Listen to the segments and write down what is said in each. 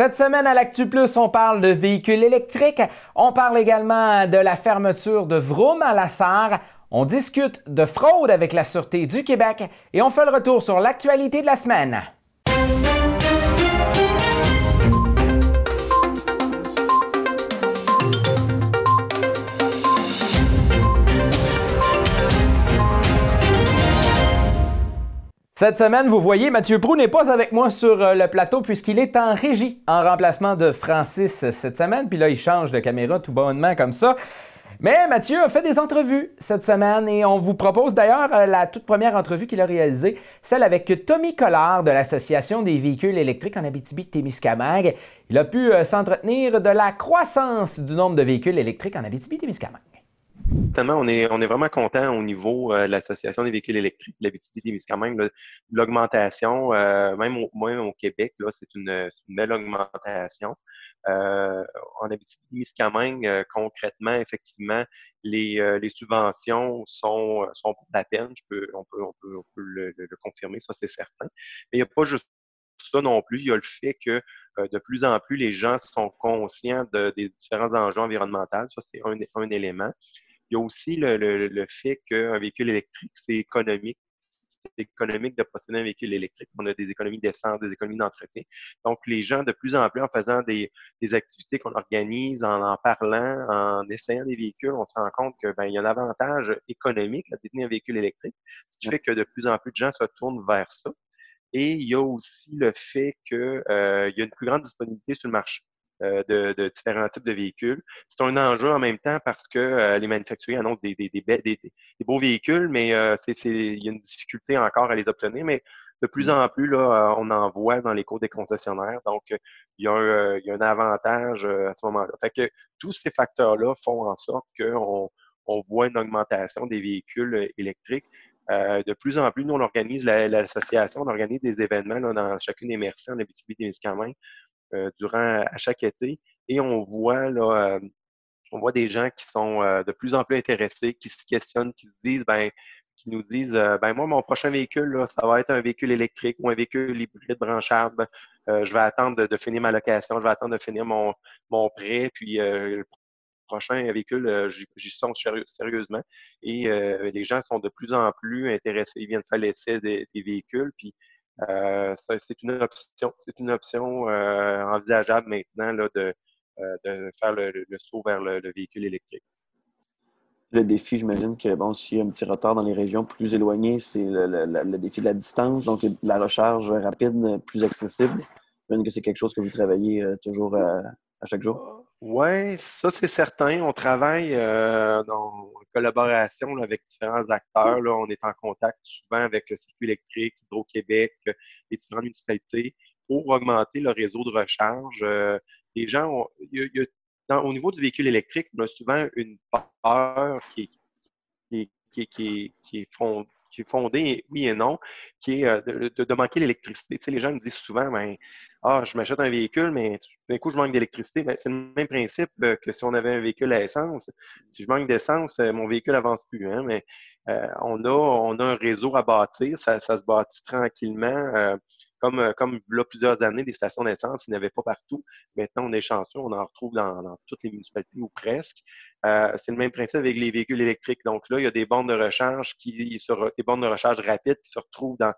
Cette semaine à l'Actu Plus, on parle de véhicules électriques. On parle également de la fermeture de Vroom à la Sarre. On discute de fraude avec la Sûreté du Québec et on fait le retour sur l'actualité de la semaine. Cette semaine, vous voyez, Mathieu Prou n'est pas avec moi sur euh, le plateau puisqu'il est en régie en remplacement de Francis cette semaine. Puis là, il change de caméra tout bonnement comme ça. Mais Mathieu a fait des entrevues cette semaine et on vous propose d'ailleurs euh, la toute première entrevue qu'il a réalisée, celle avec Tommy Collard de l'Association des véhicules électriques en Abitibi-Témiscamingue. Il a pu euh, s'entretenir de la croissance du nombre de véhicules électriques en Abitibi-Témiscamingue. On est, vraiment content au niveau euh, de l'Association des véhicules électriques de l'Abitibi-Témiscamingue. L'augmentation, euh, même, au, au Québec, c'est une, belle augmentation. Euh, en Abitibi-Témiscamingue, euh, concrètement, effectivement, les, les subventions sont, sont la peine. Je peux, on peut, le, confirmer, ça c'est certain. Mais il n'y a pas juste ça non plus. Il y a le fait que de plus en plus, les gens sont conscients de, des différents enjeux environnementaux. Ça, c'est un élément. Il y a aussi le, le, fait qu'un véhicule électrique, c'est économique. C'est économique de posséder un véhicule électrique. On a des économies d'essence, des économies d'entretien. Donc, les gens, de plus en plus, en faisant des, des activités qu'on organise, en en parlant, en essayant des véhicules, on se rend compte qu'il ben, y a un avantage économique à détenir un véhicule électrique, ce qui fait que de plus en plus de gens se tournent vers ça. Et il y a aussi le fait qu'il euh, y a une plus grande disponibilité sur le marché. Euh, de, différents types de véhicules. C'est un enjeu en même temps parce que euh, les manufacturiers annoncent des, des, des, beaux véhicules, mais euh, il y a une difficulté encore à les obtenir. Mais de plus mm. en plus, là, on en voit dans les cours des concessionnaires. Donc, il y, a un, il y a un avantage à ce moment-là. Fait que tous ces facteurs-là font en sorte qu'on on voit une augmentation des véhicules électriques. de plus en plus, nous, on organise l'association, on organise des événements là, dans chacune des merci en Abitibi-Témiscamingue durant à chaque été et on voit là, euh, on voit des gens qui sont euh, de plus en plus intéressés, qui se questionnent, qui se disent ben qui nous disent ben moi mon prochain véhicule là, ça va être un véhicule électrique ou un véhicule hybride branchable. je vais attendre de, finir ma location, je vais attendre de finir mon mon prêt puis le prochain véhicule j'y songe sérieusement et les gens sont de plus en plus intéressés, ils viennent faire l'essai des, des véhicules puis euh, c'est une option, c'est une option euh, envisageable maintenant là, de, euh, de faire le, saut vers le, véhicule électrique. Le défi, j'imagine que bon, s'il y a un petit retard dans les régions plus éloignées, c'est le, défi de la distance, donc la recharge rapide, plus accessible. J'imagine que c'est quelque chose que vous travaillez toujours à chaque jour. Oui, ça c'est certain. On travaille euh, en collaboration avec différents acteurs. Là. On est en contact souvent avec le Circuit électrique, Hydro-Québec, les différentes municipalités pour augmenter le réseau de recharge. Euh, les gens, au niveau du véhicule électrique, on a souvent une peur qui, qui, qui, qui, qui est fondée qui est fondée, oui et non, qui est euh, de, manquer l'électricité. Tu sais, les gens me disent souvent, ben, ah, je m'achète un véhicule, mais d'un coup, je manque d'électricité. Ben, c'est le même principe euh, que si on avait un véhicule à essence. Si je manque d'essence, euh, mon véhicule avance plus. Hein, mais on, a, on a un réseau à bâtir, ça se bâtit tranquillement. Comme, comme là, plusieurs années, des stations d'essence, il n'y avait pas partout. Maintenant, on est chanceux, on en retrouve dans, dans toutes les municipalités ou presque. Euh, c'est le même principe avec les véhicules électriques. Donc là, il y a des bornes de recharge qui sur, des bornes de recharge rapides qui se retrouvent dans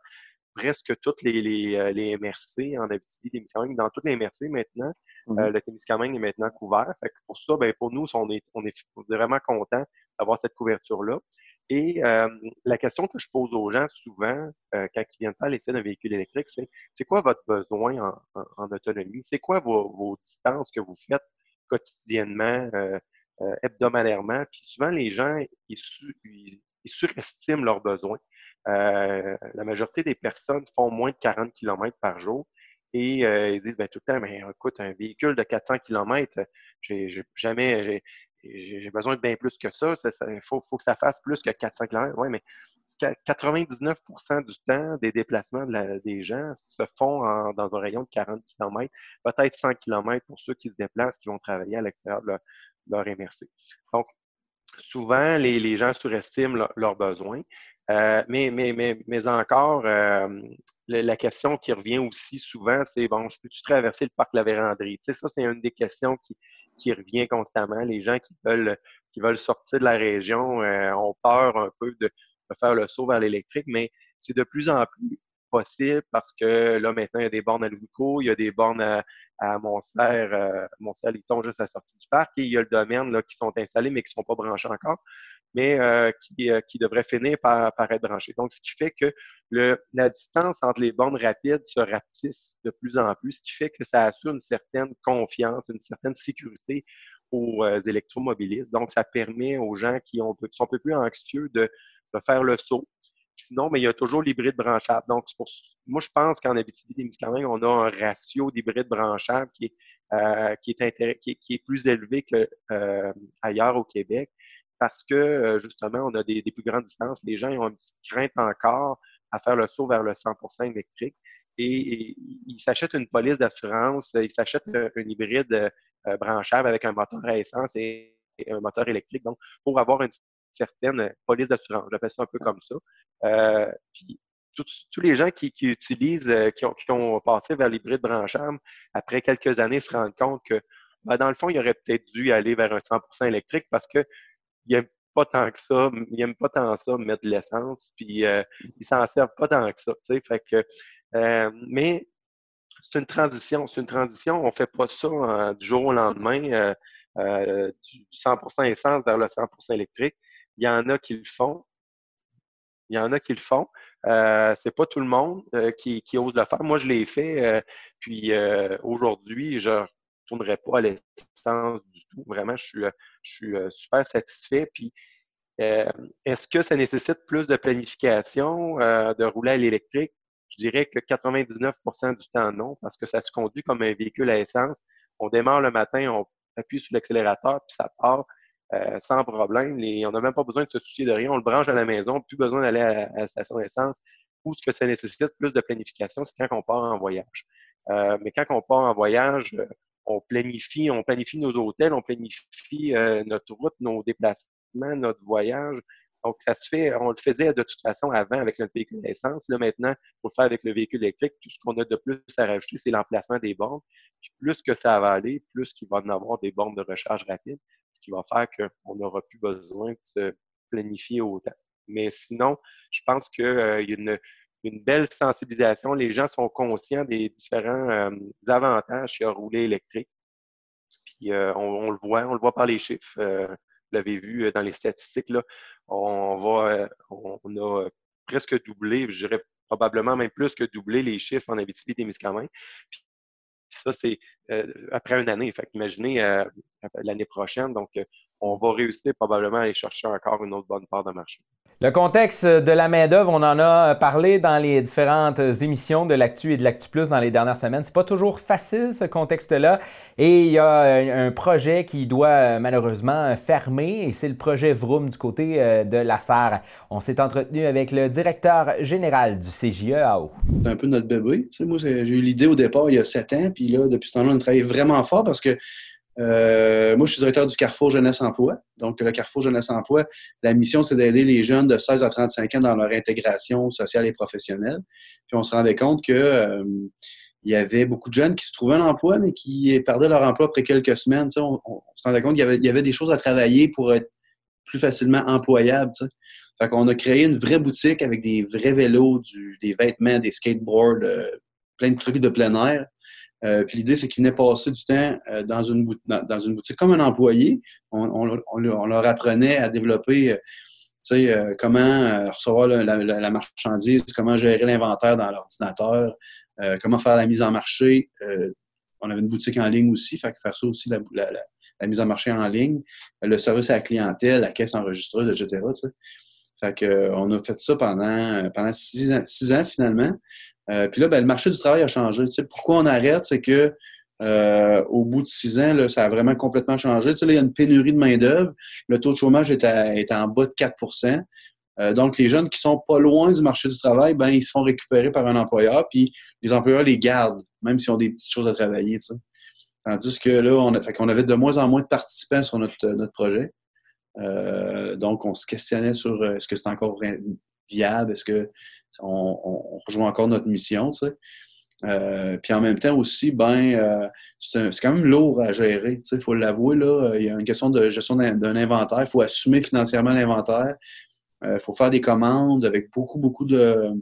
presque toutes les, les, euh, les MRC en Abitibi, Dans toutes les MRC maintenant, mmh euh, le Témiscamingue est maintenant couvert. Fait que pour ça, ben, pour nous, on est, on est vraiment content d'avoir cette couverture-là. Et euh, la question que je pose aux gens souvent euh, quand ils viennent faire l'essai d'un véhicule électrique, c'est c'est quoi votre besoin en, en, en autonomie? C'est quoi vos, vos, distances que vous faites quotidiennement? Euh, euh, hebdomadairement? Puis souvent, les gens, ils, surestiment leurs besoins. Euh, la majorité des personnes font moins de 40 km par jour et euh, ils disent ben, tout le temps, mais écoute, un véhicule de 400 km, j'ai jamais, j'ai besoin de bien plus que ça. Il faut, faut, que ça fasse plus que 400 km. Oui, mais 99% du temps des déplacements des gens se font dans un rayon de 40 km, peut-être 100 km pour ceux qui se déplacent, qui vont travailler à l'extérieur de, leur MRC. Donc, souvent, les, gens surestiment leurs besoins. mais, mais, mais, mais encore, la question qui revient aussi souvent, c'est bon, je peux-tu traverser le parc La Vérandrie? Tu sais, ça, c'est une des questions qui, qui revient constamment. Les gens qui veulent, qui veulent sortir de la région ont peur un peu de, faire le saut vers l'électrique, mais c'est de plus en plus possible parce que là, maintenant, il y a des bornes à Louvico, il y a des bornes à, à Montserrat, euh, Montserrat, juste à la sortie du parc, et il y a le domaine là, qui sont installés mais qui ne sont pas branchés encore, mais euh, qui, euh, qui devraient finir par, par, être branchés. Donc, ce qui fait que le, la distance entre les bornes rapides se rapetisse de plus en plus, ce qui fait que ça assure une certaine confiance, une certaine sécurité aux euh, électromobilistes. Donc, ça permet aux gens qui, ont, sont un peu plus anxieux de, de faire le saut, Sinon, mais il y a toujours l'hybride branchable. Donc, pour, moi, je pense qu'en Abitibi-Témiscamingue, on a un ratio d'hybride branchable qui est, euh, qui, est qui, est, plus élevé qu'ailleurs euh, au Québec parce que, euh, justement, on a des, plus grandes distances. Les gens ont une petite crainte encore à faire le saut vers le 100% électrique et, ils s'achètent une police d'assurance, ils s'achètent un, hybride branchable avec un moteur à essence et, un moteur électrique, donc pour avoir une certaine police d'assurance. J'appelle ça un peu comme ça. Euh, puis, tous les gens qui, utilisent, euh, qui, ont, passé vers l'hybride branchable, après quelques années, se rendent compte que, ben, dans le fond, il aurait peut-être dû aller vers un 100% électrique parce qu'ils n'aiment pas tant que ça, ils n'aiment pas tant ça mettre de l'essence, puis euh, ils s'en servent pas tant que ça. Fait que, mais c'est une transition. C'est une transition. On fait pas ça du jour au lendemain, du 100% essence vers le 100% électrique. Il y en a qui le font. Il y en a qui le font. Euh, c'est pas tout le monde euh, qui, ose le faire. Moi, je l'ai fait. Euh, puis euh, aujourd'hui, je ne retournerai pas à l'essence du tout. Vraiment, je suis, je suis super satisfait. Puis est-ce que ça nécessite plus de planification de rouler à l'électrique? Je dirais que 99% du temps, non, parce que ça se conduit comme un véhicule à essence. On démarre le matin, on appuie sur l'accélérateur, puis ça part. Euh, sans problème. on n'a même pas besoin de se soucier de rien. On le branche à la maison, plus besoin d'aller à, la station d'essence. Où ce que ça nécessite plus de planification, c'est quand on part en voyage. Euh, mais quand on part en voyage, euh, on planifie, on planifie nos hôtels, on planifie notre route, nos déplacements, notre voyage. Donc, ça se fait, on le faisait de toute façon avant avec notre véhicule d'essence. Là, maintenant, pour le faire avec le véhicule électrique, tout ce qu'on a de plus à rajouter, c'est l'emplacement des bornes. Puis plus que ça va aller, plus qu'il va en avoir des bornes de recharge rapide qui va faire qu'on n'aura plus besoin de se planifier autant. Mais sinon, je pense qu'il euh, y a une, belle sensibilisation. Les gens sont conscients des différents euh, avantages qu'il y a rouler électrique. Puis euh, on, le voit, on le voit par les chiffres. vous l'avez vu dans les statistiques, là, on, on, a presque doublé, je dirais probablement même plus que doublé les chiffres en Abitibi-Témiscamingue. Puis ça, c'est euh, après une année. Fait imaginez euh, l'année prochaine. Donc, euh, on va réussir probablement à aller chercher encore une autre bonne part de marché. Le contexte de la main-d'œuvre, on en a parlé dans les différentes émissions de l'Actu et de l'Actu Plus dans les dernières semaines. C'est pas toujours facile ce contexte-là. Et il y a un projet qui doit malheureusement fermer et c'est le projet Vroom du côté de la SAR. On s'est entretenu avec le directeur général du CJEAO. C'est un peu notre bébé. moi, j'ai eu l'idée au départ il y a sept ans, puis là, depuis ce temps-là, on travaille vraiment fort parce que euh, moi, je suis directeur du Carrefour Jeunesse Emploi. Donc, le Carrefour Jeunesse Emploi, la mission, c'est d'aider les jeunes de 16 à 35 ans dans leur intégration sociale et professionnelle. Puis, on se rendait compte que euh, il y avait beaucoup de jeunes qui se trouvaient un emploi, mais qui perdaient leur emploi après quelques semaines. On, se rendait compte qu'il y, avait, des choses à travailler pour être plus facilement employable. Fait qu'on a créé une vraie boutique avec des vrais vélos, des vêtements, des skateboards, euh, plein de trucs de plein air. Euh, puis l'idée, c'est qu'ils venaient passer du temps euh, dans, une dans, une boutique comme un employé. On, leur apprenait à développer, euh, comment recevoir la, marchandise, comment gérer l'inventaire dans l'ordinateur, comment faire la mise en marché. on avait une boutique en ligne aussi, faire ça aussi, la, mise en marché en ligne, le service à la clientèle, la caisse enregistreuse, etc. Fait que, on a fait ça pendant, pendant six ans finalement. Euh, puis là, ben, le marché du travail a changé. pourquoi on arrête? C'est que euh, au bout de six ans, ça a vraiment complètement changé. Il y a une pénurie de main-d'œuvre. Le taux de chômage est, en bas de 4% euh, donc, les jeunes qui sont pas loin du marché du travail, ben, ils se font récupérer par un employeur, puis les employeurs les gardent, même s'ils ont des petites choses à travailler. Tandis que là, on, fait qu'on avait de moins en moins de participants sur notre, notre projet. donc, on se questionnait sur est-ce que c'est encore viable? Est-ce que on, rejoint encore notre mission? Euh, puis en même temps aussi, ben, euh, c'est quand même lourd à gérer. Il faut l'avouer, là, il y a une question de gestion d'un inventaire. Il faut assumer financièrement l'inventaire. Il faut faire des commandes avec beaucoup, beaucoup de,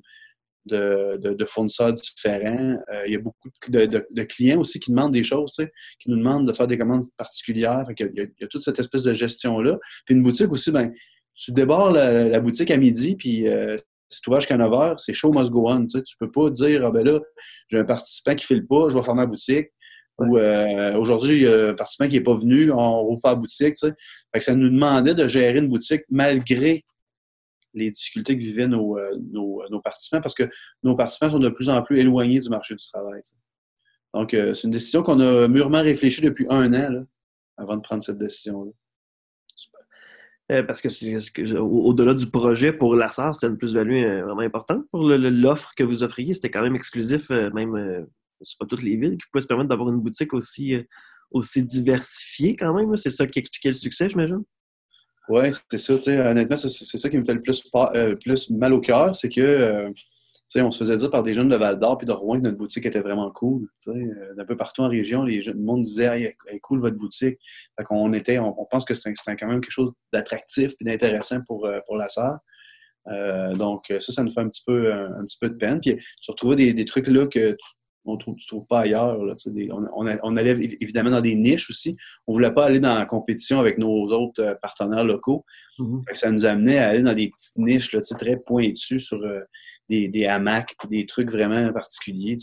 de, fournisseurs différents. Euh, il y a beaucoup de, clients aussi qui demandent des choses, qui nous demandent de faire des commandes particulières. il, y a, toute cette espèce de gestion-là. Puis une boutique aussi, ben, tu débarres la, boutique à midi, puis euh, si tu vas jusqu'à 9 h, c'est show must go on. Tu ne peux pas dire, ah ben là, j'ai un participant qui ne file pas, je vais fermer la boutique. Ou euh, aujourd'hui, il y a un participant qui n'est pas venu, on rouvre pas la boutique. ça nous demandait de gérer une boutique malgré les difficultés que vivaient euh, nos, participants parce que nos participants sont de plus en plus éloignés du marché du travail. Donc, euh, c'est une décision qu'on a mûrement réfléchi depuis un an avant de prendre cette décision-là. Euh, parce que, au-delà du projet pour la SAR, c'était une plus-value vraiment importante pour l'offre que vous offriez. C'était quand même exclusif, même c'est pas toutes les villes qui pouvaient se permettre d'avoir une boutique aussi, aussi diversifiée quand même. C'est ça qui expliquait le succès, j'imagine? Oui, c'est ça. Honnêtement, c'est ça qui me fait le euh, plus mal au cœur, c'est que euh, on se faisait dire par des jeunes de Val d'Or puis de Rouen que notre boutique était vraiment cool. Euh, d'un peu partout en région, les le monde disait elle est cool votre boutique. Qu'on était, on, pense que c'était quand même quelque chose d'attractif et d'intéressant pour, pour la sœur. donc, ça, ça nous fait un petit peu, un, petit peu de peine. Puis, tu retrouvais des, des trucs là que tu on trouve, tu ne trouves pas ailleurs. on, allait évidemment dans des niches aussi. On ne voulait pas aller dans la compétition avec nos autres euh, partenaires locaux. Mm-hmm. Ça nous amenait à aller dans des petites niches là, très pointues sur euh, des, des, hamacs des trucs vraiment particuliers.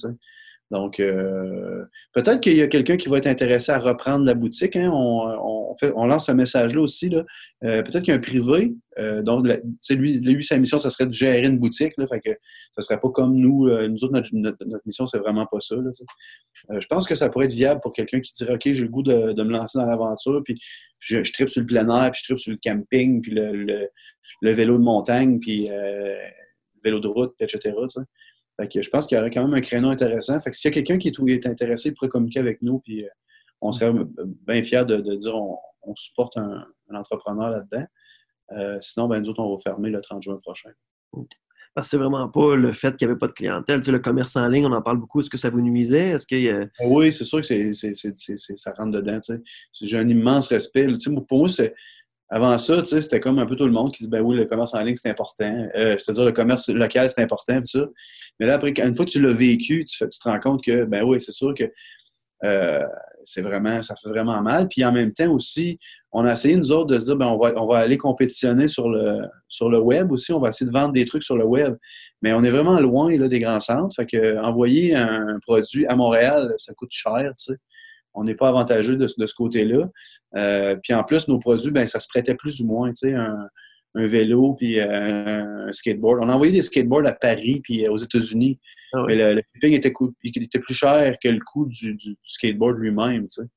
Donc, euh, peut-être qu'il y a quelqu'un qui va être intéressé à reprendre la boutique. Hein. On, lance ce message-là aussi. Là. Euh, peut-être qu'il y a un privé. Euh, donc, lui, sa mission, ce serait de gérer une boutique. Là, ça serait pas comme nous. nous autres, notre, notre, mission, c'est vraiment pas ça. je pense que ça pourrait être viable pour quelqu'un qui dirait OK, j'ai le goût de, me lancer dans l'aventure, puis je, je tripe sur le plein air, puis je tripe sur le camping, puis le, le vélo de montagne, puis le vélo de route, etc je pense qu'il y aurait quand même un créneau intéressant. Fait que s'il y a quelqu'un qui est, intéressé, il pourrait communiquer avec nous, puis euh, on serait bien fiers de, dire on, supporte un, entrepreneur là-dedans. Euh, sinon, ben, nous autres, on va fermer le 30 juin prochain. Parce que c'est vraiment pas le fait qu'il n'y avait pas de clientèle. Tu le commerce en ligne, on en parle beaucoup. Est-ce que ça vous nuisait? Est-ce qu'il Oui, c'est sûr que ça rentre dedans. J'ai un immense respect. pour moi, c'est avant ça, c'était comme un peu tout le monde qui dit ben oui, le commerce en ligne, c'est important. Euh, c'est-à-dire le commerce local, c'est important, tout ça. Mais là, après, une fois que tu l'as vécu, tu, te rends compte que, ben oui, c'est sûr que euh, c'est vraiment, ça fait vraiment mal. Puis en même temps aussi, on a essayé, nous autres, de se dire, ben, on va, on va aller compétitionner sur le, sur le web aussi. On va essayer de vendre des trucs sur le web. Mais on est vraiment loin là, des grands centres. Fait que envoyer un produit à Montréal, ça coûte cher, tu sais on n'est pas avantageux de, ce côté-là. Euh, puis en plus, nos produits, ben, ça se prêtait plus ou moins, tu sais, un, vélo puis euh, un skateboard. On a envoyé des skateboards à Paris puis euh, aux États-Unis. Ah mais le, shipping était, était, plus cher que le coût du, skateboard lui-même, tu sais.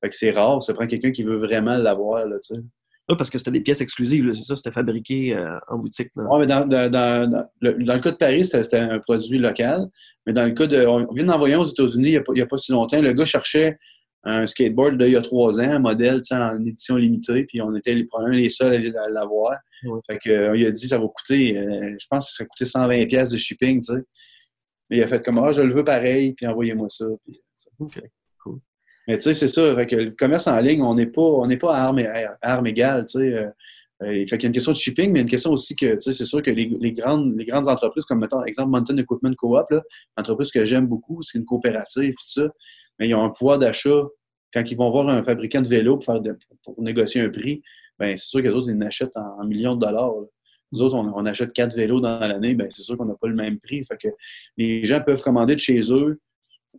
Fait que c'est rare, ça prend quelqu'un qui veut vraiment l'avoir, là, tu sais. Ah, parce que c'était des pièces exclusives, c'est ça, c'était fabriqué en boutique. Oui, mais dans, le, cas de Paris, c'était un produit local. Mais dans le cas de. On vient d'envoyer aux États-Unis il n'y a, pas si longtemps. Le gars cherchait un skateboard d'il y a trois ans, un modèle en édition limitée, puis on était les, premiers, les seuls à l'avoir. Fait que, euh, il a dit ça va coûter, euh, je pense que ça va coûter 120 pièces de shipping, tu sais. Mais il a fait comme ah, je le veux pareil, puis envoyez-moi ça. OK, cool. Mais tu sais, c'est ça. Fait que le commerce en ligne, on n'est pas, on n'est pas à armes, arme égale, tu sais. Euh, fait qu'il y a une question de shipping, mais une question aussi que, tu sais, c'est sûr que les, les, grandes, les grandes entreprises, comme mettons, exemple, Mountain Equipment Co-op, entreprise que j'aime beaucoup, c'est une coopérative, tout ça mais ils ont un pouvoir d'achat. Quand ils vont voir un fabricant de vélo pour, négocier un prix, ben c'est sûr que les autres, ils achètent en, millions de dollars. Nous autres, on, achète quatre vélos dans l'année, ben c'est sûr qu'on n'a pas le même prix. Les gens peuvent commander de chez eux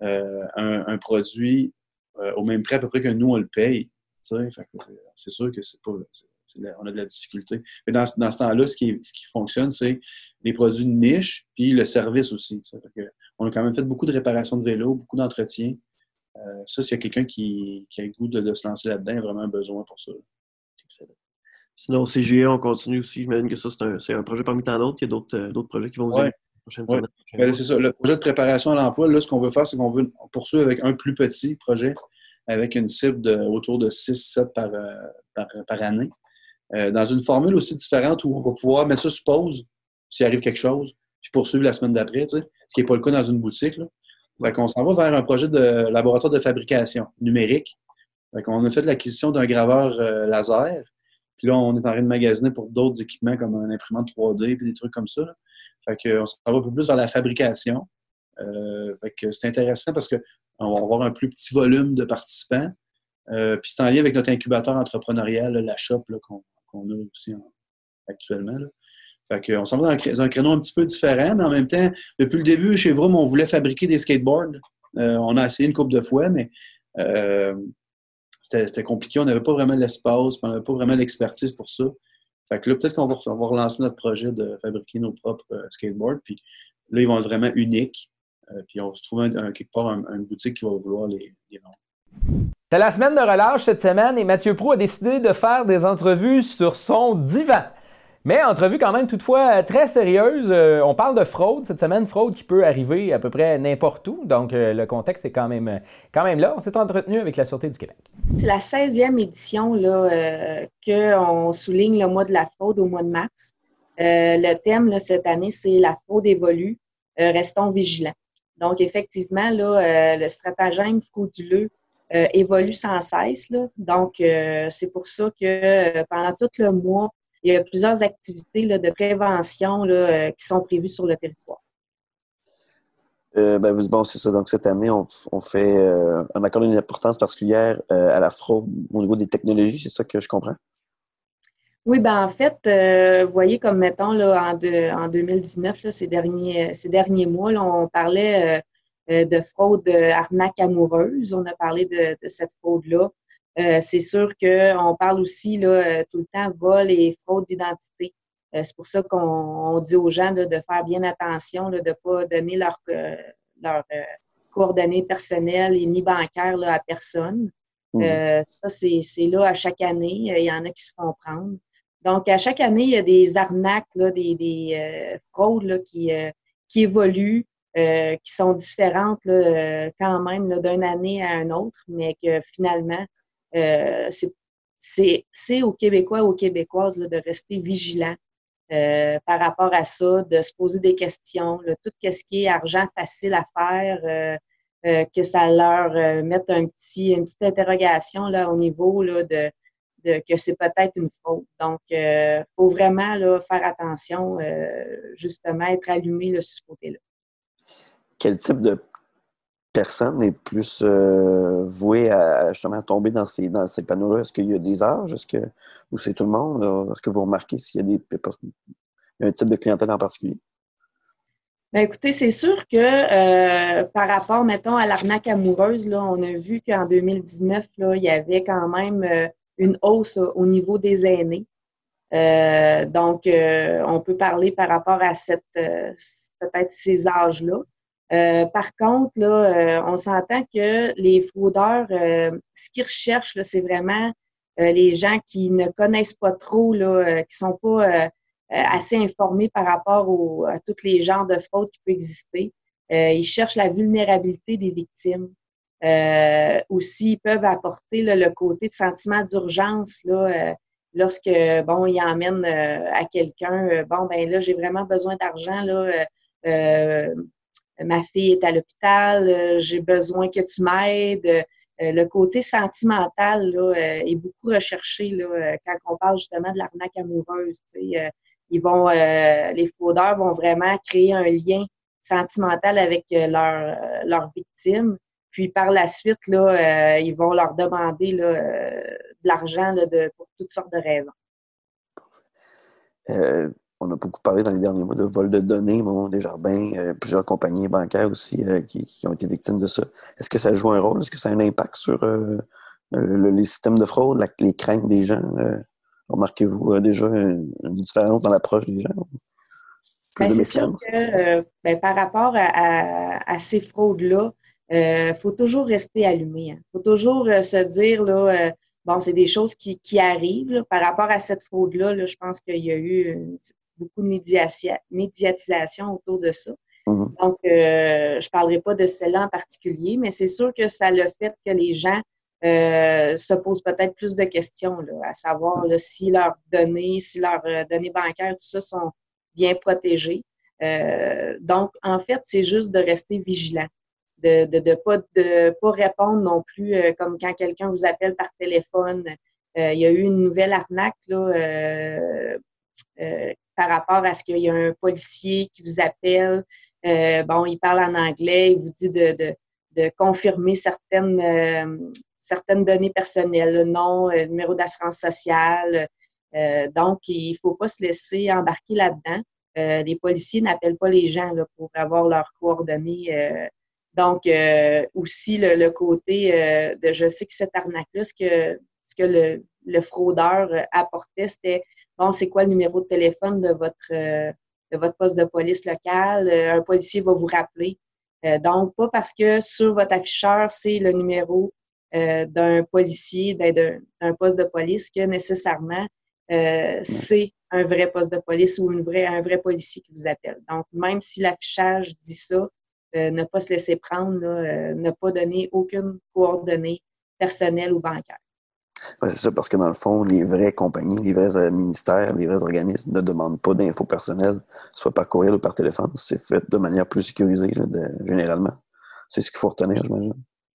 euh, un, produit euh, au même prix à peu près que nous, on le paye. C'est sûr que c'est pas. on a de la difficulté. Mais dans, ce temps-là, ce qui, ce qui fonctionne, c'est les produits de niche, puis le service aussi. on a quand même fait beaucoup de réparations de vélos, beaucoup d'entretien. Euh, ça, s'il y a quelqu'un qui, a le goût de, se lancer là-dedans, il a vraiment besoin pour ça. Sinon, CGE, on continue aussi. J'imagine que ça, c'est un, projet parmi tant d'autres. Il y a d'autres euh, projets qui vont venir ouais. prochaine semaine. Ben, c'est ça. Le projet de préparation à l'emploi, là, ce qu'on veut faire, c'est qu'on veut poursuivre avec un plus petit projet, avec une cible de, autour de 6-7 euh, par, par, année. dans une formule aussi différente où on va pouvoir mettre ça sur pause, s'il arrive quelque chose, puis poursuivre la semaine d'après, ce qui n'est pas le cas dans une boutique. Là. Fait qu'on s'en va vers un projet de laboratoire de fabrication numérique. Qu'on a fait l'acquisition d'un graveur euh, laser. Puis là, on est en train de magasiner pour d'autres équipements comme un imprimante 3D puis des trucs comme ça. Fait qu'on s'en va un peu plus vers la fabrication. Euh, c'est intéressant parce qu'on va avoir un plus petit volume de participants. Euh, puis c'est en lien avec notre incubateur entrepreneurial, la shop qu'on a aussi actuellement. Fait qu'on s'en va dans un, créneau un petit peu différent, mais en même temps, depuis le début, chez Vroom, on voulait fabriquer des skateboards. Euh, on a essayé une couple de fois, mais c'était compliqué. On n'avait pas vraiment l'espace, on n'avait pas vraiment l'expertise pour ça. Fait que là, peut-être qu'on va, relancer notre projet de fabriquer nos propres skateboards. Puis là, ils vont être vraiment uniques. Euh, puis on va se trouver quelque part une boutique qui va vouloir les, vendre. C'est la semaine de relâche cette semaine et Mathieu Prou a décidé de faire des entrevues sur son divan. Mais entrevue quand même toutefois très sérieuse. Euh, on parle de fraude cette semaine, fraude qui peut arriver à peu près n'importe où. Donc euh, le contexte est quand même, quand même là. On s'est entretenu avec la Sûreté du Québec. C'est la 16e édition qu'on souligne le mois de la fraude au mois de mars. le thème cette année, c'est la fraude évolue. restons vigilants. Donc, effectivement, là, euh, le stratagème frauduleux euh, évolue sans cesse. Donc, euh, c'est pour ça que pendant tout le mois, il y a plusieurs activités de prévention qui sont prévues sur le territoire. Ben, bon, c'est ça. Donc, cette année, on, fait, un accord d'une importance particulière à la fraude au niveau des technologies. C'est ça que je comprends? Oui, ben en fait, euh, vous voyez, comme mettons là, en, en 2019, là, ces, derniers, ces derniers mois, là, on parlait euh, euh, de fraude arnaque amoureuse. On a parlé de, cette fraude-là. C'est sûr qu'on parle aussi là, tout le temps vol et fraude d'identité. c'est pour ça qu'on dit aux gens de faire bien attention, de ne pas donner leurs leur, coordonnées personnelles et ni bancaires là, à personne. Mmh. ça, c'est là à chaque année. Il y en a qui se font prendre. Donc, à chaque année, il y a des arnaques, des, des euh, fraudes qui, euh, qui évoluent, euh, qui sont différentes quand même d'une année à une autre, mais que finalement, c'est aux Québécois, aux Québécoises de rester vigilants par rapport à ça, de se poser des questions, tout ce qui est argent facile à faire, que ça leur mette un petit, une petite interrogation là, au niveau là, de que c'est peut-être une fraude. Donc, il euh, faut vraiment là, faire attention, euh, justement, être allumé là, sur ce côté-là. Quel type de personne est plus euh, voué à justement tomber dans ces, dans ces panneaux-là? Est-ce qu'il y a des âges? Est-ce que, ou c'est tout le monde? Est-ce que vous remarquez s'il y a des, un type de clientèle en particulier? Bien, écoutez, c'est sûr que par rapport, mettons, à l'arnaque amoureuse, là, on a vu qu'en 2019, là, il y avait quand même une hausse au niveau des aînés. Euh, donc, euh, on peut parler par rapport à cette euh, peut-être ces âges-là. Par contre, là, on s'entend que les fraudeurs, ce qu'ils recherchent, c'est vraiment les gens qui ne connaissent pas trop, là, qui sont pas assez informés par rapport à tous les genres de fraudes qui peuvent exister. ils cherchent la vulnérabilité des victimes. Euh, aussi, ils peuvent apporter le côté de sentiment d'urgence là, euh, lorsque bon, ils emmènent euh, à quelqu'un, bon, ben là, j'ai vraiment besoin d'argent, là, ma fille est à l'hôpital, j'ai besoin que tu m'aides. le côté sentimental là, est beaucoup recherché là, quand on parle justement de l'arnaque amoureuse. les fraudeurs vont vraiment créer un lien sentimental avec leur, leur victime. Puis par la suite, là, euh, ils vont leur demander euh, de l'argent pour toutes sortes de raisons. Euh, on a beaucoup parlé dans les derniers mois de vol de données, bon, Desjardins, plusieurs compagnies bancaires aussi qui, ont été victimes de ça. Est-ce que ça joue un rôle? Est-ce que ça a un impact sur les systèmes de fraude, les craintes des gens? Remarquez-vous déjà une, différence dans l'approche des gens? Ben, c'est sûr que ben, par rapport à ces fraudes-là, il euh, faut toujours rester allumé. Il hein. faut toujours euh, se dire, là, euh, bon, c'est des choses qui, qui arrivent. Par rapport à cette fraude-là, là, je pense qu'il y a eu beaucoup de médiatisation autour de ça. Mm-hmm. Donc, je ne parlerai pas de celle-là en particulier, mais c'est sûr que ça le fait que les gens se posent peut-être plus de questions, là, à savoir si leurs données, si leurs données bancaires, tout ça sont, bien protégés. donc, en fait, c'est juste de rester vigilant, de ne de, pas, de pas répondre non plus comme quand quelqu'un vous appelle par téléphone. il y a eu une nouvelle arnaque là, par rapport à ce qu'il y a un policier qui vous appelle. bon, il parle en anglais, il vous dit de, de, confirmer certaines, certaines données personnelles, le nom, le numéro d'assurance sociale. Euh, donc, il ne faut pas se laisser embarquer là-dedans. Euh, les policiers n'appellent pas les gens pour avoir leurs coordonnées. Euh. donc, aussi le, côté de je sais que cette arnaque-là, ce que, ce que le, le fraudeur apportait, c'était bon, c'est quoi le numéro de téléphone de votre, votre poste de police local? Un policier va vous rappeler. donc, pas parce que sur votre afficheur, c'est le numéro euh, d'un policier, ben, d'un poste de police, que nécessairement euh, c'est un vrai poste de police ou un vrai policier qui vous appelle. Donc, même si l'affichage dit ça, euh, ne pas se laisser prendre, ne pas donner aucune coordonnée personnelle ou bancaire. C'est ça, parce que dans le fond, les vraies compagnies, les vrais ministères, les vrais organismes ne demandent pas d'infos personnelles, soit par courriel ou par téléphone. C'est fait de manière plus sécurisée, généralement. C'est ce qu'il faut retenir, j'imagine.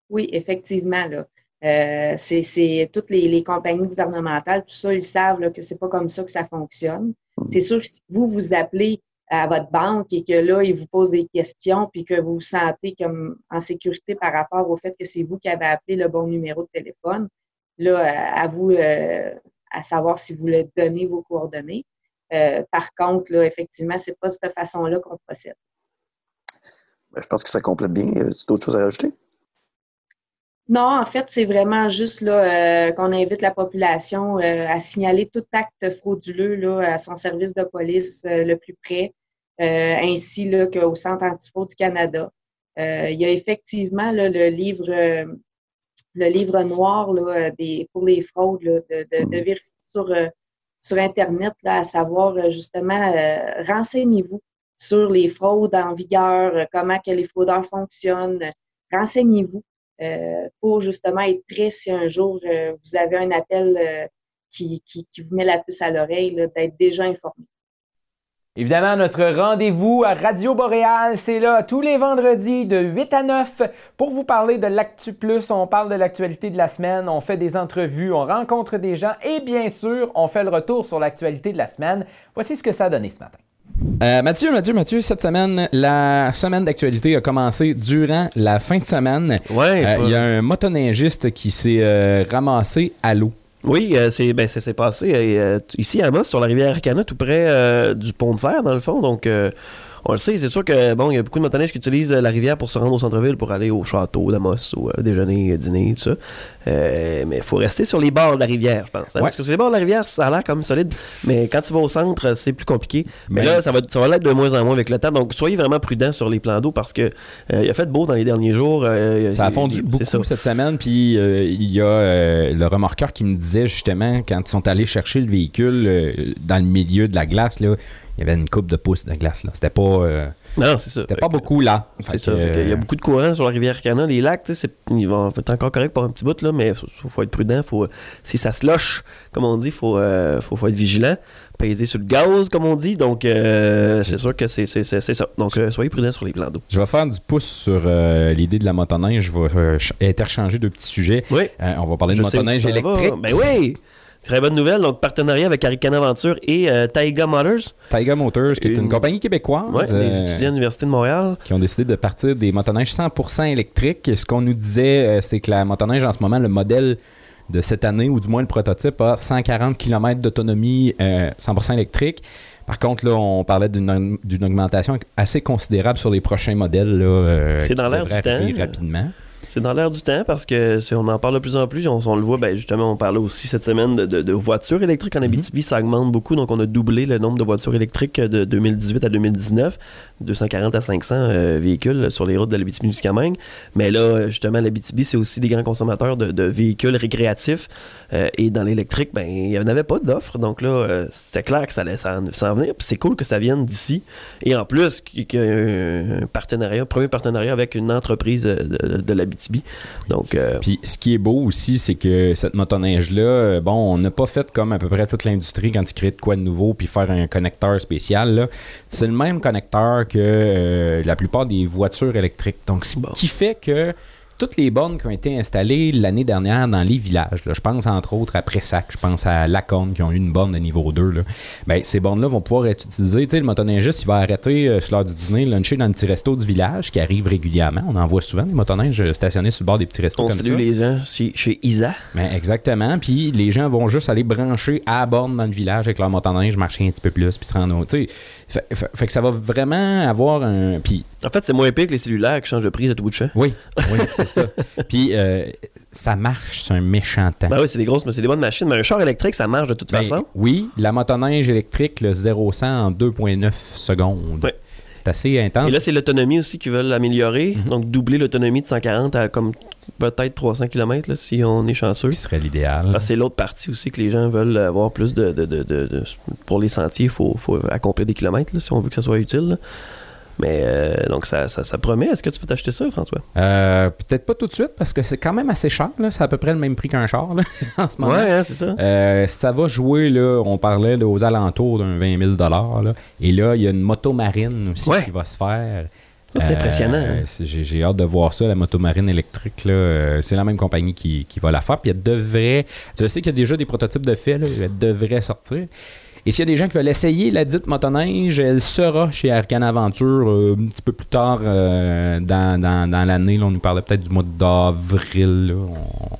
Oui, effectivement. Là. Euh, c'est toutes les, compagnies gouvernementales, tout ça, ils savent là, que c'est pas comme ça que ça fonctionne. Mm. C'est sûr que si vous vous appelez à votre banque et que là, ils vous posent des questions puis que vous vous sentez comme en sécurité par rapport au fait que c'est vous qui avez appelé le bon numéro de téléphone, là, à vous euh, à savoir si vous voulez donner vos coordonnées. Euh, par contre, là, effectivement, c'est pas de cette façon-là qu'on procède. Ben, je pense que ça complète bien. Tu as d'autres choses à rajouter? Non, en fait, c'est vraiment juste là, euh, qu'on invite la population euh, à signaler tout acte frauduleux là, à son service de police euh, le plus près, ainsi là, qu'au Centre antifraude du Canada. il y a effectivement là, le livre le livre noir là, des, pour les fraudes de, de, de, vérifier sur, sur Internet, là, à savoir justement renseignez-vous sur les fraudes en vigueur, comment les fraudeurs fonctionnent. Renseignez-vous. Euh, pour justement être prêt si un jour euh, vous avez un appel euh, qui, qui, vous met la puce à l'oreille, d'être déjà informé. Évidemment, notre rendez-vous à Radio Boréal, c'est là tous les vendredis de 8 à 9 pour vous parler de l'Actu Plus. On parle de l'actualité de la semaine, on fait des entrevues, on rencontre des gens et bien sûr, on fait le retour sur l'actualité de la semaine. Voici ce que ça a donné ce matin. Euh, Mathieu, Mathieu, Mathieu, cette semaine, la semaine d'actualité a commencé durant la fin de semaine. Ouais. Euh, il y a un motoneigiste qui s'est euh, ramassé à l'eau. Oui, c'est ben, ça s'est passé ici à Amos, sur la rivière Arcana, tout près du pont de fer, dans le fond. Donc, on le sait, c'est sûr que bon, il y a beaucoup de motoneiges qui utilisent la rivière pour se rendre au centre-ville pour aller au château d'Amos ou déjeuner, dîner, tout ça. Euh, mais il faut rester sur les bords de la rivière, je pense. Hein, parce que sur les bords de la rivière, ça a l'air comme solide. Mais quand tu vas au centre, c'est plus compliqué. Mais, là, ça va, ça va l'être de moins en moins avec le temps. Donc, soyez vraiment prudents sur les plans d'eau parce que euh, il a fait beau dans les derniers jours. Euh, ça a fondu beaucoup cette semaine. Puis il y a le remorqueur qui me disait justement, quand ils sont allés chercher le véhicule dans le milieu de la glace, là, il y avait une coupe de pouce de glace. C'était pas. Non, c'est ça. C'était pas beaucoup là. C'est ça. il y a beaucoup de courant sur la rivière Cana. Les lacs, tu sais, ils vont être encore corrects pour un petit bout, là, mais il faut, être prudent. Faut, si ça se loche, comme on dit, il faut, euh, faut, faut, être vigilant. Peser sur le gaz, comme on dit. Donc, euh, c'est sûr que c'est ça. Donc, euh, soyez prudent sur les plans d'eau. Je vais faire du pouce sur l'idée de la motoneige. Je vais interchanger deux petits sujets. Oui. on va parler de motoneige électrique. Ben oui! Très bonne nouvelle. Donc, partenariat avec Arican Aventure et euh, Taiga Motors. Taiga Motors, qui est une compagnie québécoise. Oui, des euh, étudiants de l'Université de Montréal. Qui ont décidé de partir des motoneiges 100% électriques. Ce qu'on nous disait, euh, c'est que la motoneige, en ce moment, le modèle de cette année, ou du moins le prototype, a 140 km d'autonomie 100% électrique. Par contre, là, on parlait d'une augmentation assez considérable sur les prochains modèles. c'est dans l'air du temps. rapidement. C'est dans l'air du temps parce que si on en parle de plus en plus, on, le voit, ben justement, on parlait aussi cette semaine de, voitures électriques en mhm. Abitibi, ça augmente beaucoup, donc on a doublé le nombre de voitures électriques de 2018 à 2019, 240 à 500 euh, véhicules sur les routes de l'Abitibi-Témiscamingue. Mais là, justement, l'Abitibi, c'est aussi des grands consommateurs de, véhicules récréatifs euh, et dans l'électrique, ben il n'y en avait pas d'offres, donc là, euh, c'était clair que ça allait s'en venir, puis c'est cool que ça vienne d'ici. Et en plus, qu'il y a un partenariat, un premier partenariat avec une entreprise de, de l'Abitibi Abitibi. Donc, euh, Puis ce qui est beau aussi, c'est que cette motoneige-là, euh, bon, on n'a pas fait comme à peu près toute l'industrie quand ils créent de quoi de nouveau puis faire un connecteur spécial. C'est le même connecteur que euh, la plupart des voitures électriques. Donc, ce Bon. qui fait que toutes les bornes qui ont été installées l'année dernière dans les villages, là, je pense entre autres à Pressac, je pense à Lacorne qui ont eu une borne de niveau 2, là, ben, ces bornes-là vont pouvoir être utilisées. Tu sais, le motoneigiste, il va arrêter euh, sur l'heure du dîner, luncher dans le petit resto du village qui arrive régulièrement. On en voit souvent des motoneiges euh, stationnés sur le bord des petits restos on comme salue ça. les gens chez, chez Isa. Ben, exactement. Puis les gens vont juste aller brancher à la borne dans le village avec leur motoneige, marcher un petit peu plus, puis se rendre fait, fait- fait que ça va vraiment avoir un. Puis En fait, c'est moins pire que les cellulaires qui changent de prix à tout bout de champ. oui, oui, c'est ça. Puis euh, ça marche sur un méchant temps. Ben oui, c'est des grosses, mais c'est des bonnes machines. Mais un char électrique, ça marche de toute Ben, façon. oui, la motoneige électrique, le 0-100 en 2,9 secondes. Ouais. C'est assez intense. Et là, c'est l'autonomie aussi qu'ils veulent améliorer. Mhm. Donc, doubler l'autonomie de 140 à comme peut-être 300 km là, si on est chanceux. qui serait l'idéal. Parce que c'est l'autre partie aussi que les gens veulent avoir plus de. de- de- de- de- pour les sentiers, il faut, faut accomplir des kilomètres là, si on veut que ça soit utile. là. Mais euh, donc, ça, ça, ça promet. Est-ce que tu veux t'acheter ça, François? Euh, Peut-être pas tout de suite parce que c'est quand même assez cher. C'est à peu près le même prix qu'un char là, en ce moment. Ouais, hein, c'est ça. Euh, ça va jouer, là, on parlait là, aux alentours d'un 20 000 là. Et là, il y a une moto marine aussi Ouais. qui va se faire. Ça, c'est impressionnant. hein. J'ai hâte de voir ça, la moto marine électrique. C'est la même compagnie qui, qui va la faire. Puis elle devrait. Je sais qu'il y a déjà des prototypes de fait. Là, elle devrait sortir. Et s'il y a des gens qui veulent essayer la dite motoneige, elle sera chez Arcan Aventure euh, un petit peu plus tard euh, dans, dans- dans l'année. On nous parlait peut-être du mois d'avril.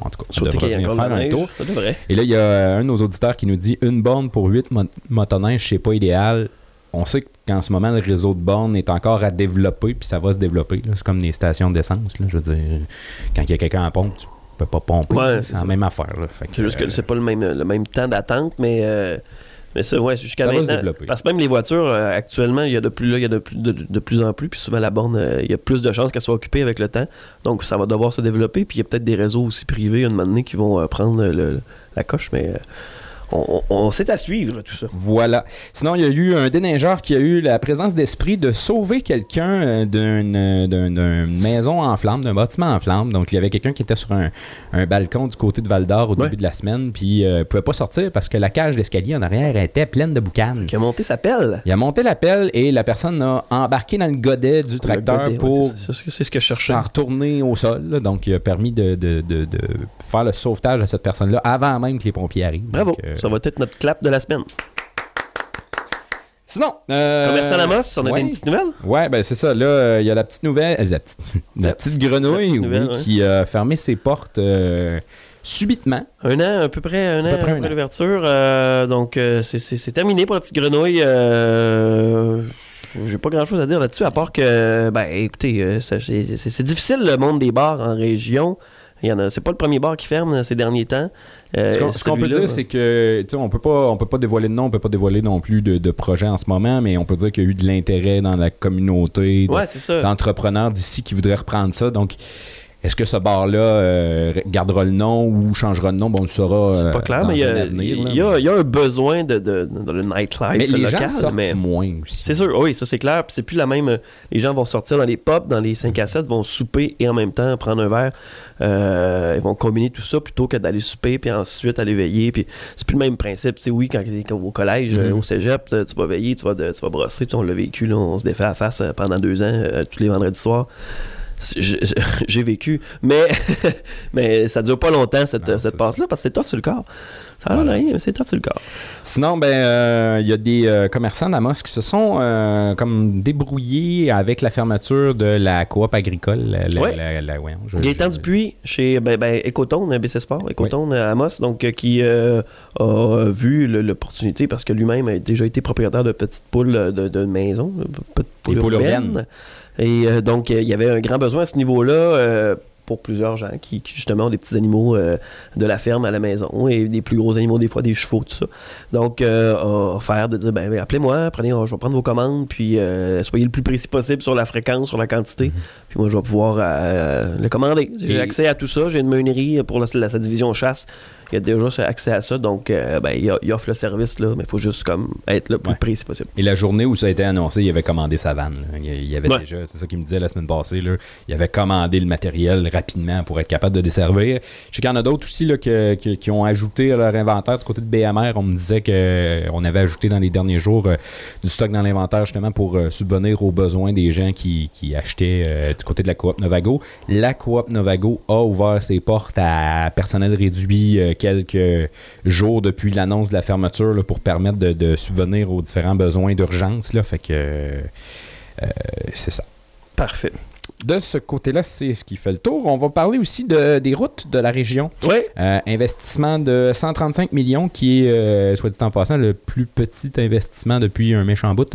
En tout cas, on devrait venir faire un tour. Ça devrait. Et là, il y a euh, un de nos auditeurs qui nous dit une borne pour 8 motoneiges, c'est pas idéal. On sait qu'en ce moment, le réseau de bornes est encore à développer, puis ça va se développer. C'est comme des stations d'essence. Je veux dire, quand il y a quelqu'un en pompe, tu peux pas pomper. Ouais, c'est la même affaire. C'est juste euh, que c'est pas le même, le même temps d'attente, mais, euh, mais ça, ouais, jusqu'à Ça va se maintenant. développer. Parce que même les voitures, euh, actuellement, il y a de plus, là, il y a de plus, de, de plus en plus, puis souvent la borne, euh, il y a plus de chances qu'elle soit occupée avec le temps. Donc ça va devoir se développer, puis il y a peut-être des réseaux aussi privés, une moment donné, qui vont euh, prendre le- la coche, mais on, sait à suivre, tout ça. Voilà. Sinon, il y a eu un déneigeur qui a eu la présence d'esprit de sauver quelqu'un euh, d'une euh, d'une maison en flammes, d'un bâtiment en flammes. Donc, il y avait quelqu'un qui était sur un, un balcon du côté de Val d'Or au Ouais. début de la semaine, puis euh, pouvait pas sortir parce que la cage d'escalier en arrière était pleine de boucanes. Qui a monté sa pelle. Il a monté la pelle et la personne a embarqué dans le godet du tracteur ouais, pour c'est ça, c'est ce que je cherchais. s'en retourner au sol. là. Donc, il a permis de, de- de- de faire le sauvetage de cette personne-là avant même que les pompiers arrivent. Bravo. Donc, euh, Ça va être notre clap de la semaine. Sinon, euh, Commerçant Amos, on a ouais. une petite nouvelle? Ouais, ben c'est ça. Là, euh, il y a la petite nouvelle, euh, la petite, la La petite grenouille, petite nouvelle, oui, ouais. qui a fermé ses portes euh, subitement. Un an, à peu près un an après an. l'ouverture. donc, c'est- terminé pour la petite grenouille. J'ai pas grand chose à dire là-dessus, à part que, ben, écoutez, c'est difficile le monde des bars en région. Il y en a, c'est pas le premier bar qui ferme ces derniers temps. Euh, ce qu'on ce qu'on peut dire, c'est que on peut pas, on peut pas dévoiler de nom, on peut pas dévoiler non plus de, de projet en ce moment, mais on peut dire qu'il y a eu de l'intérêt dans la communauté, de- Ouais, d'entrepreneurs d'ici qui voudraient reprendre ça. Donc, est-ce que ce bar-là euh, gardera le nom ou changera de nom? Bon, on le saura. euh, pas clair, dans mais il y, a, y y un besoin de, le nightlife mais les local. gens sortent mais... moins aussi. C'est sûr, oui, ça c'est clair. C'est plus la même. euh, Les gens vont sortir dans les pubs, dans les 5 à 7, vont souper et en même temps prendre un verre. Euh, ils vont combiner tout ça plutôt que d'aller souper puis ensuite aller veiller. Puis c'est plus le même principe. Sais, oui, quand es au collège, euh, Mhm. au cégep, tu vas veiller, tu vas, tu vas brosser. On l'a vécu, là, on se défait à face euh, pendant deux ans, euh, tous les vendredis soirs. J'ai- vécu, mais, mais ça dure pas longtemps cette, Non, cette passe-là parce que c'est tough sur le corps. Ça Voilà. rien, mais c'est tough sur le corps. Sinon, ben, euh, il y a des euh, commerçants d'Amos qui se sont euh, comme débrouillés avec la fermeture de la coop agricole. La, Ouais. la- la- je- je- Dupuis chez ben, ben, Ecotone, BC Sport, Ecotone à Amos, donc qui a vu l'opportunité parce que lui-même a déjà été propriétaire de petites poules de, de maison, Des poules urbaines. Et euh, donc euh, il y avait un grand besoin à ce niveau-là. euh, pour plusieurs gens qui, qui, justement ont des petits animaux euh, de la ferme à la maison et des plus gros animaux des fois des chevaux tout ça. Donc euh, offert de dire ben ben, appelez-moi prenez je vais prendre vos commandes puis euh, soyez le plus précis possible sur la fréquence sur la quantité. Puis moi je vais pouvoir le commander. J'ai accès à tout ça. J'ai une meunerie pour la, la- sa division chasse il y a déjà accès à ça donc euh, ben, il, a- il offre le service là mais il faut juste comme être le plus Ouais. précis possible Et la journée où ça a été annoncé, il avait commandé sa vanne. là. Il avait Ouais. déjà, c'est ça qu'il me disait la semaine passée, là, il avait commandé le matériel rapidement pour être capable de desservir. Je sais qu'il y en a d'autres aussi là, que- que- qui ont ajouté à leur inventaire du côté de BMR. On me disait qu'on avait ajouté dans les derniers jours euh, du stock dans l'inventaire justement pour euh, subvenir aux besoins des gens qui, qui achetaient euh, du côté de la coop Novago. La coop Novago a ouvert ses portes à personnel réduit euh, quelques jours depuis l'annonce de la fermeture pour permettre de, subvenir aux différents besoins d'urgence. Fait que euh, c'est ça. Parfait. De ce côté-là, c'est ce qui fait le tour. On va parler aussi de- des routes de la région. Oui. Euh, investissement de 135 millions, qui est, euh, soit dit en passant, le plus petit investissement depuis un méchant bout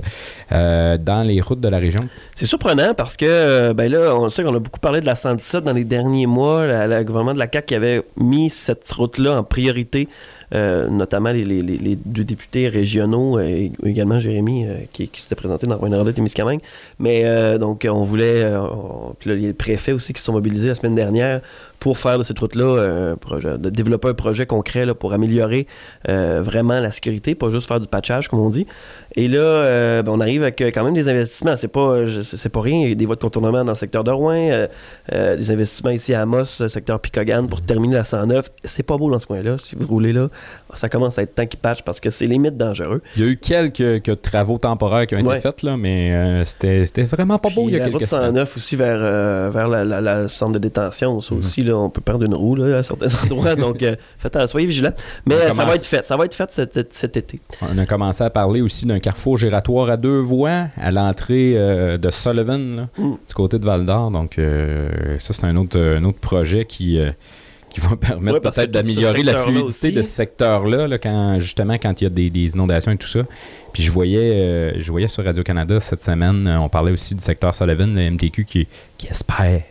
euh, dans les routes de la région. C'est surprenant parce que, ben là, on sait qu'on a beaucoup parlé de la 117 dans les derniers mois. Le gouvernement de la CAQ qui avait mis cette route-là en priorité, notamment les, deux députés régionaux, euh, et également Jérémy, euh, qui, qui s'était présenté dans Rouen-Noranda et Miscamingue. Mais euh, donc, on voulait. euh, puis là, il y a les préfets aussi qui se sont mobilisés la semaine dernière pour faire de cette route-là un projet, de développer un projet concret là, pour améliorer euh, vraiment la sécurité, pas juste faire du patchage, comme on dit. Et là, euh, ben, on arrive avec euh, quand même des investissements. C'est pas, c'est pas rien. Il y a des voies de contournement dans le secteur de Rouen, euh, des investissements ici à Amos, secteur Picogan, pour terminer la 109. C'est pas beau dans ce coin-là. Si vous roulez là, ça commence à être temps qui patch parce que c'est limite dangereux. Il y a eu quelques, quelques travaux temporaires qui ont été Ouais. faits, là, mais c'était vraiment pas beau Puis il y a la quelques route semaines. 109 aussi vers, vers la centre de détention. Ça Mhm. aussi, là, on peut perdre une roue là, à certains endroits. donc, euh, faites attention, soyez vigilants. Mais euh, ça commence- va être fait. Ça va être fait cet, cet- cet été. On a commencé à parler aussi d'un carrefour gératoire à deux voies à l'entrée euh, de Sullivan, là, Mm. du côté de Val d'Or. Donc, euh, ça, c'est un autre, un autre projet qui, euh, qui va permettre Ouais, peut-être d'améliorer la fluidité de ce secteur-là, là, quand, justement, quand il y a des, des inondations et tout ça. Puis je voyais, euh, je voyais sur Radio-Canada cette semaine, euh, on parlait aussi du secteur Sullivan, le MTQ, qui, qui espère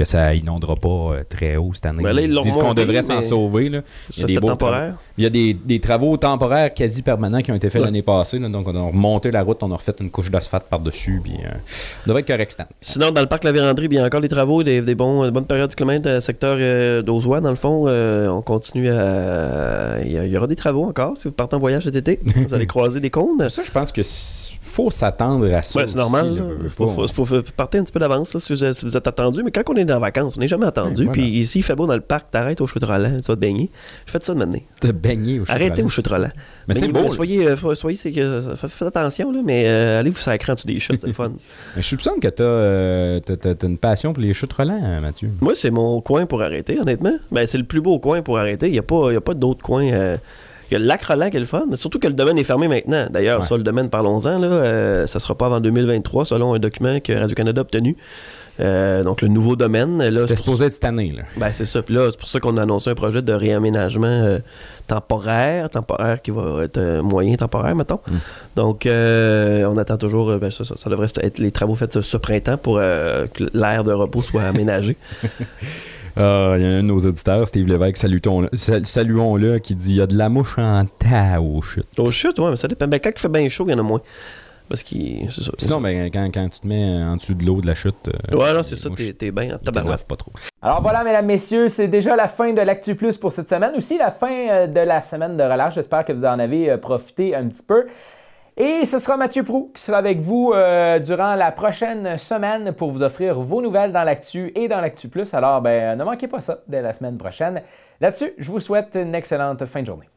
que ça inondera pas euh, très haut cette année. Ben là, ils disent qu'on devrait s'en sauver. Là. Il y a des c'était beaux temporaire. Il y a des, des travaux temporaires quasi permanents qui ont été faits Ouais. l'année passée. là. donc, on a remonté la route, on a refait une couche d'asphalte par-dessus. Puis, euh, ça devrait être correct cette année. Sinon, dans le parc La Vérandrie, il y a encore des travaux, des, des bons, des bonnes périodes de kilomètres, euh, secteur euh, d'Ozois, dans le fond. euh, on continue à. Il y, aura des travaux encore si vous partez en voyage cet été. vous allez croiser des cônes. Ça, je pense que faut s'attendre à ça. Ouais, c'est aussi, normal. veux Faut, pas. faut, faut- faut partir un petit peu d'avance si, vous, si vous êtes attendu. Mais quand on est en vacances, on n'est jamais attendu. Voilà. Puis ici, il fait beau dans le parc, t'arrêtes au Roland, tu vas te baigner. Je fais ça de maintenant. Te baigner au Arrêtez au Roland. Mais c'est beau. Soyez, euh, soyez c'est que, faites, attention, là, mais euh, allez vous sacrer en dessous des chutes, c'est le fun. Mais je soupçonne que t'as euh, t'as une passion pour les chutes relents, Mathieu. Moi, c'est mon coin pour arrêter, honnêtement. Ben, c'est le plus beau coin pour arrêter. Il n'y a pas, il y a pas d'autres coins. Il y a le lac Roland qui est le fun, mais surtout que le domaine est fermé maintenant. D'ailleurs, Ouais. ça, le domaine, parlons-en, là, euh, ça sera pas avant 2023, selon un document que Radio-Canada a obtenu. Euh, donc, le nouveau domaine. Là, C'était supposé être cette année. Là. ben, c'est ça. Puis là, c'est pour ça qu'on a annoncé un projet de réaménagement euh, temporaire, temporaire qui va être euh, moyen temporaire, mettons. Mm. Donc, on attend toujours, ben, ça, ça, ça devrait être les travaux faits ce, printemps pour que l'aire de repos soit aménagé. Ah, Il y a un de nos auditeurs, Steve Lévesque, saluons-le, qui dit il y a de la mouche en tas aux chutes. Au chute, ouais, mais ça dépend. Ben, quand il fait bien chaud, il y en a moins. Parce que c'est ça. Sinon, ben, quand, quand tu te mets en dessous de l'eau de la chute. euh, Ouais, non, c'est ça, t'es bien en tabarouette. pas trop. Alors voilà, mesdames, messieurs, c'est déjà la fin de l'Actu Plus pour cette semaine. Aussi la fin euh, de la semaine de relâche. J'espère que vous en avez euh, profité un petit peu. Et ce sera Mathieu Prou qui sera avec vous euh, durant la prochaine semaine pour vous offrir vos nouvelles dans l'Actu et dans l'Actu Plus. Alors, ben, ne manquez pas ça dès la semaine prochaine. Là-dessus, je vous souhaite une excellente fin de journée.